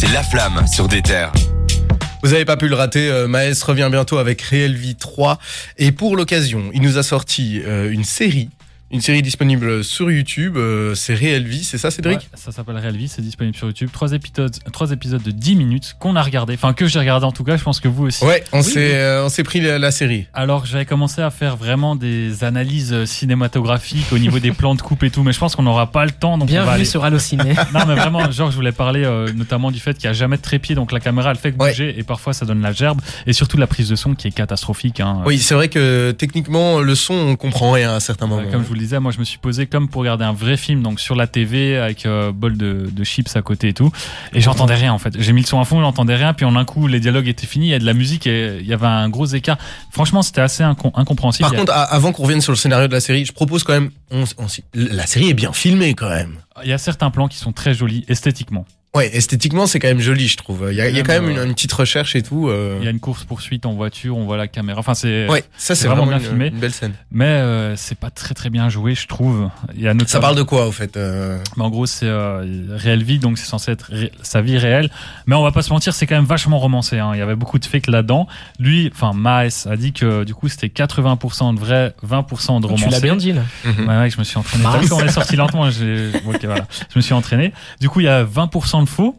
c'est La Flamme sur des terres. Vous avez pas pu le rater, euh, Maes revient bientôt avec Real Vie 3 et pour l'occasion, il nous a sorti euh, une série une série disponible sur YouTube, euh, c'est Real Vie, c'est ça Cédric Ouais, Ça s'appelle Real Vie, c'est disponible sur YouTube. Trois épisodes, trois épisodes de 10 minutes qu'on a regardé, enfin que j'ai regardé en tout cas, je pense que vous aussi. Ouais, on Oui, s'est mais- euh, on s'est pris la, la série. Alors j'avais commencé à faire vraiment des analyses cinématographiques au niveau des plans de coupe et tout, mais je pense qu'on n'aura pas le temps. Donc on va Bienvenue aller... sur Allociné. Non mais vraiment, genre je voulais parler euh, notamment du fait qu'il n'y a jamais de trépied, donc la caméra elle fait que Ouais. bouger et parfois ça donne la gerbe, et surtout la prise de son qui est catastrophique. hein. Oui, c'est vrai que techniquement le son on comprend rien à certains Euh, moments. Comme je vous le disais, moi je me suis posé comme pour regarder un vrai film, donc sur la TV avec euh, bol de, de chips à côté et tout, et j'entendais rien en fait. J'ai mis le son à fond, j'entendais rien, puis en un coup les dialogues étaient finis, il y a de la musique et il y avait un gros écart. Franchement, c'était assez incom- incompréhensible. Par contre, a- avant qu'on revienne sur le scénario de la série, je propose quand même. on- la série est bien filmée quand même. il y a certains plans qui sont très jolis esthétiquement. Ouais, esthétiquement, c'est quand même joli, je trouve. Il y a, il y a quand même Ouais, une, petite recherche et tout. euh. Il y a une course poursuite en voiture, on voit la caméra. Enfin, c'est. Ouais, ça c'est vraiment vraiment, bien une, filmé. une belle scène. Mais euh, c'est pas très très bien joué, je trouve. Il y a notamment- Ça parle de quoi au fait euh? Mais en gros, c'est euh, réelle vie, donc c'est censé être ré- sa vie réelle. Mais on va pas se mentir, c'est quand même vachement romancé. hein. Il y avait beaucoup de fakes là-dedans. Lui, enfin Maes a dit que du coup c'était 80% de vrai, 20% de romancé. tu l'as bien dit là. Ouais, ouais, je me suis entraîné. Vu on est sorti lentement j'ai- voilà. Je me suis entraîné. Du coup, il y a 20% de faux.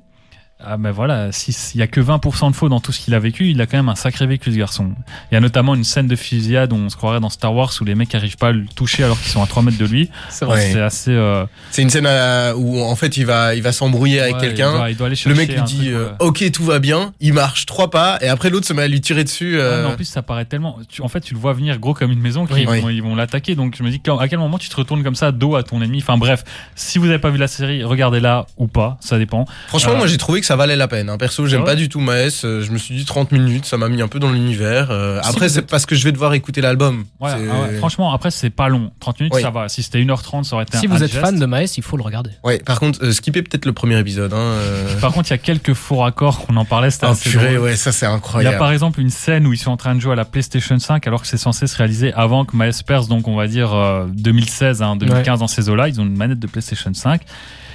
Ah ben voilà, s'il y a que 20% de faux dans tout ce qu'il a vécu, il a quand même un sacré vécu ce garçon. Il y a notamment une scène de fusillade où on se croirait dans Star Wars où les mecs arrivent pas à le toucher alors qu'ils sont à 3 mètres de lui. C'est vrai. C'est assez... euh, C'est une scène euh, où en fait il va, il va s'embrouiller avec quelqu'un. il doit- il doit aller Le mec lui dit truc, euh, ok tout va bien, il marche trois pas et après l'autre se met à lui tirer dessus. Ouais, euh, mais en plus, ça paraît tellement. tu- en fait, tu le vois venir gros comme une maison, qu'ils Oui. vont, ils vont l'attaquer. Donc, je me dis, quand- à quel moment tu te retournes comme ça, dos à ton ennemi? Enfin, bref, si vous n'avez pas vu la série, regardez-la ou pas, ça dépend. Franchement, Euh, moi j'ai trouvé que ça valait la peine. hein. Perso, j'aime Ah ouais pas du tout Maes. euh, Je me suis dit 30 minutes, ça m'a mis un peu dans l'univers. euh, Si après, c'est êtes- parce que je vais devoir écouter l'album. Ouais, ah ouais, Franchement, après, c'est pas long. 30 minutes, Oui. ça va. Si c'était 1h30, ça aurait été Si un vous êtes fan de Maes, il faut le regarder. Ouais, par contre, euh, skipper peut-être le premier épisode. Hein, euh. Par contre, il y a quelques faux raccords, on en parlait, c'était Oh assez purée, drôle. ouais, ça c'est Il y a incroyable. par exemple une scène où ils sont en train de jouer à la PlayStation 5 alors que c'est censé se réaliser avant que Miles perce, donc on va dire euh, 2016, hein, 2015 dans ces eaux-là. Ils ont une manette de PlayStation 5.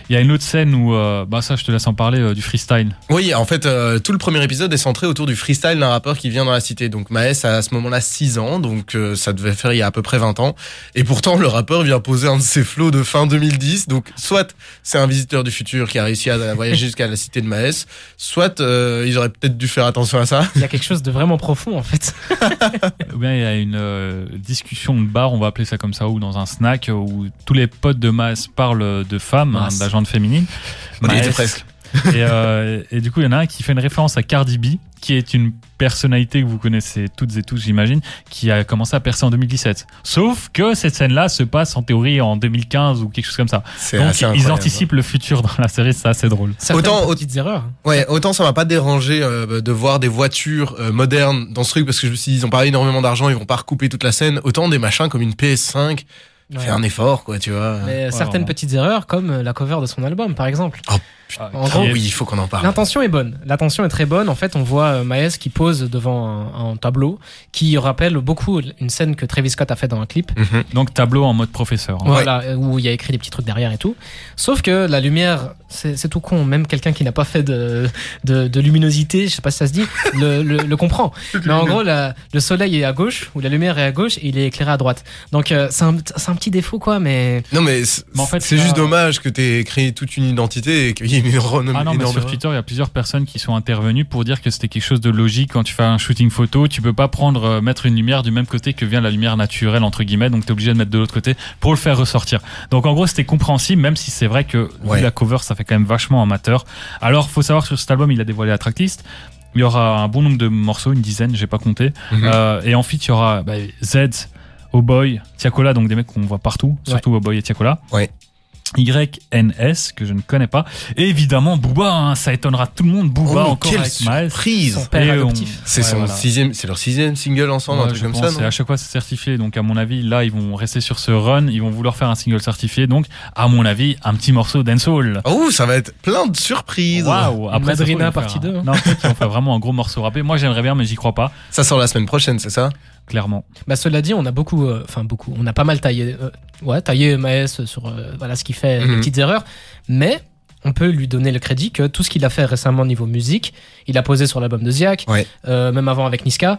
Il y a une autre scène où, euh, bah ça je te laisse en parler, euh, du freestyle. Oui, en fait, euh, tout le premier épisode est centré autour du freestyle d'un rappeur qui vient dans la cité. Donc Maes a à ce moment-là 6 ans, donc euh, ça devait faire il y a à peu près 20 ans. Et pourtant, le rappeur vient poser un de ses flots de fin 2010. Donc soit c'est un visiteur du futur qui a réussi à voyager jusqu'à la cité de Maes, soit euh, ils auraient peut-être dû faire attention à ça. Il y a quelque chose de vraiment profond en fait. Ou bien il y a une euh, discussion de bar, on va appeler ça comme ça, ou dans un snack, où tous les potes de Maes parlent de femmes, hein, On y Maes. était presque. Et, euh, et du coup, il y en a un qui fait une référence à Cardi B, qui est une personnalité que vous connaissez toutes et tous, j'imagine, qui a commencé à percer en 2017. Sauf que cette scène-là se passe en théorie en 2015 ou quelque chose comme ça. C'est Donc ils anticipent le futur dans la série, c'est assez drôle. Certaines Autant- petites erreurs. Ouais, autant ça m'a pas dérangé euh, de voir des voitures euh, modernes dans ce truc parce que je me suis dit ils ont pas énormément d'argent, ils vont pas recouper toute la scène. Autant des machins comme une PS5, Ouais. fait un effort quoi, tu vois. Mais Ouais, certaines petites erreurs, comme la cover de son album par exemple. En gros, oui, il faut qu'on en parle. L'intention est bonne. L'intention est très bonne. En fait, on voit euh, Maes qui pose devant un, un tableau qui rappelle beaucoup une scène que Travis Scott a fait dans un clip. Mhm. Donc tableau en mode professeur. hein. Voilà, euh, où il y a écrit des petits trucs derrière et tout. Sauf que la lumière, c'est tout con. Même quelqu'un qui n'a pas fait de, de, de luminosité, je sais pas si ça se dit, le, le, le comprend. Mais en gros, la- le soleil est à gauche, ou la lumière est à gauche, et il est éclairé à droite. Donc euh, c'est un, petit défaut, quoi, mais Non mais en fait, c'est juste dommage que t'aies créé toute une identité et qu'il Ah non, mais sur Twitter, il y a plusieurs personnes qui sont intervenues pour dire que c'était quelque chose de logique quand tu fais un shooting photo. Tu peux pas prendre, euh, mettre une lumière du même côté que vient la lumière naturelle, entre guillemets, donc tu es obligé de mettre de l'autre côté pour le faire ressortir. Donc en gros, c'était compréhensible, même si c'est vrai que vu Ouais. la cover, ça fait quand même vachement amateur. Alors, faut savoir que sur cet album, il a dévoilé la tracklist. Il y aura un bon nombre de morceaux, une dizaine, j'ai pas compté. Mhm. Euh, et ensuite, il y aura bah, Z, Oh Boy, Tiakola, donc des mecs qu'on voit partout, surtout Oh Boy et Tiakola. Ouais. YNS, que je ne connais pas. Et évidemment, Booba, hein, ça étonnera tout le monde. Booba Oh, encore avec surprise son père adoptif. C'est Ouais, son voilà. sixième, c'est leur sixième single ensemble, un Ouais, truc je comme pense, ça. non à chaque fois, c'est certifié. Donc, à mon avis, là, ils vont rester sur ce run. Ils vont vouloir faire un single certifié. Donc, à mon avis, un petit morceau dancehall. Oh, ça va être plein de surprises. Waouh! Après, Madrina ils partie faire un- 2, hein. Non, peut-être qu'ils vont faire vraiment un gros morceau rappé. Moi, j'aimerais bien, mais j'y crois pas, Ça sort la semaine prochaine, c'est ça? Clairement. Bah, cela dit, on a beaucoup, euh, enfin beaucoup, on a pas mal taillé, euh, ouais, taillé Maes sur euh, voilà ce qu'il fait, Mhm. des petites erreurs, mais on peut lui donner le crédit que tout ce qu'il a fait récemment niveau musique, il a posé sur l'album de Ziak, Ouais. même avant avec Niska.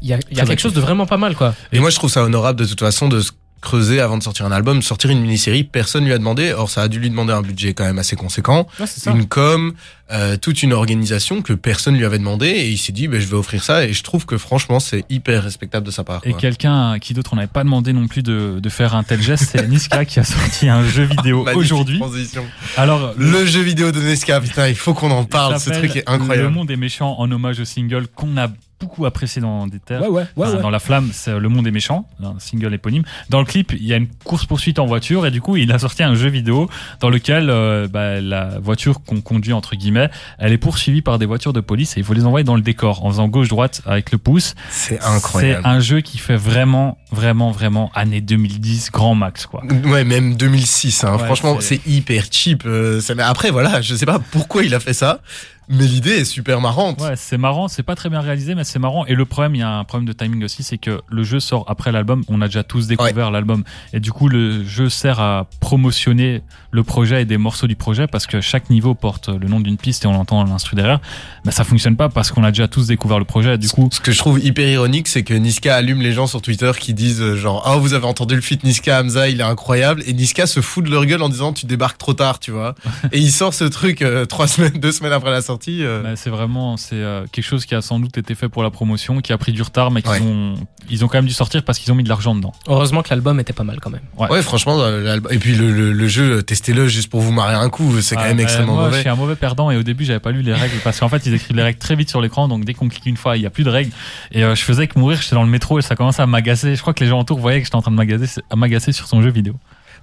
Il y a, y quelque chose de vraiment pas mal, quoi. Et moi, je trouve ça honorable de toute façon de creuser avant de sortir un album, sortir une mini-série. Personne lui a demandé. Or, ça a dû lui demander un budget quand même assez conséquent, Ouais, une com, euh, toute une organisation que personne lui avait demandé. Et il s'est dit, ben, je vais offrir ça. Et je trouve que franchement, c'est hyper respectable de sa part. Et quelqu'un qui d'autre on n'avait pas demandé non plus de, de faire un tel geste, c'est Niska qui a sorti un jeu vidéo aujourd'hui. Alors Le jeu vidéo de Nesca, putain, il faut qu'on en parle. Ce truc est incroyable. Le monde est méchant en hommage au single qu'on a beaucoup apprécié dans des terres. ouais, ouais, ouais, Enfin, ouais. Dans La Flamme, c'est Le Monde est méchant, un single éponyme. Dans le clip, il y a une course-poursuite en voiture et du coup, il a sorti un jeu vidéo dans lequel euh, bah, la voiture qu'on conduit, entre guillemets, elle est poursuivie par des voitures de police et il faut les envoyer dans le décor en faisant gauche-droite avec le pouce. C'est C'est incroyable. un jeu qui fait vraiment, vraiment, vraiment année 2010, grand max, quoi. Ouais, même 2006. Hein. Ouais, Franchement, c'est- hyper cheap. euh, ça- après, voilà, je sais pas pourquoi il a fait ça, mais l'idée est super marrante. Ouais, c'est marrant, c'est pas très bien réalisé, mais c'est marrant. Et le problème, il y a un problème de timing aussi, c'est que le jeu sort après l'album. On a déjà tous découvert l'album. Et du coup, le jeu sert à promotionner le projet et des morceaux du projet parce que chaque niveau porte le nom d'une piste et on l'entend l'instru derrière. Mais ça fonctionne pas parce qu'on a déjà tous découvert le projet. Du coup, Ce que je trouve hyper ironique, c'est que Niska allume les gens sur Twitter qui disent euh, genre ah vous avez entendu le feat Niska Hamza, il est incroyable et Niska se fout de leur gueule en disant tu débarques trop tard, tu vois. et il sort ce truc euh, trois semaines, deux semaines après la sortie. euh, bah, c'est vraiment c'est euh, quelque chose qui a sans doute été fait pour la promotion, qui a pris du retard, mais qu'ils Ouais. ont ils ont quand même dû sortir parce qu'ils ont mis de l'argent dedans. Heureusement que l'album était pas mal quand même. Ouais. Ouais, franchement, et puis le, le, le jeu, testez-le juste pour vous marrer un coup, c'est quand Ah, même mais extrêmement moi, Je mauvais. suis un mauvais perdant et au début j'avais pas lu les règles parce qu'en fait ils écrivent les règles très vite sur l'écran donc dès qu'on clique une fois il y a plus de règles et euh, je faisais que mourir j'étais dans le métro et ça commençait à m'agacer. Je crois que les gens autour voyaient que j'étais en train de m'agacer sur son jeu vidéo.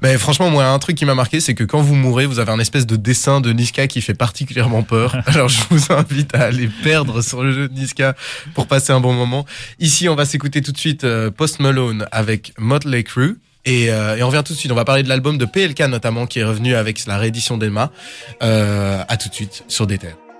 Mais franchement, moi, un truc qui m'a marqué, c'est que quand vous mourrez, vous avez un espèce de dessin de Niska qui fait particulièrement peur. Alors, je vous invite à aller perdre sur le jeu de Niska pour passer un bon moment. Ici, on va s'écouter tout de suite euh, Post Malone avec Motley Crue. Et, euh, et on revient tout de suite. On va parler de l'album de PLK notamment qui est revenu avec la réédition d'Elma. Euh, à tout de suite sur des terres.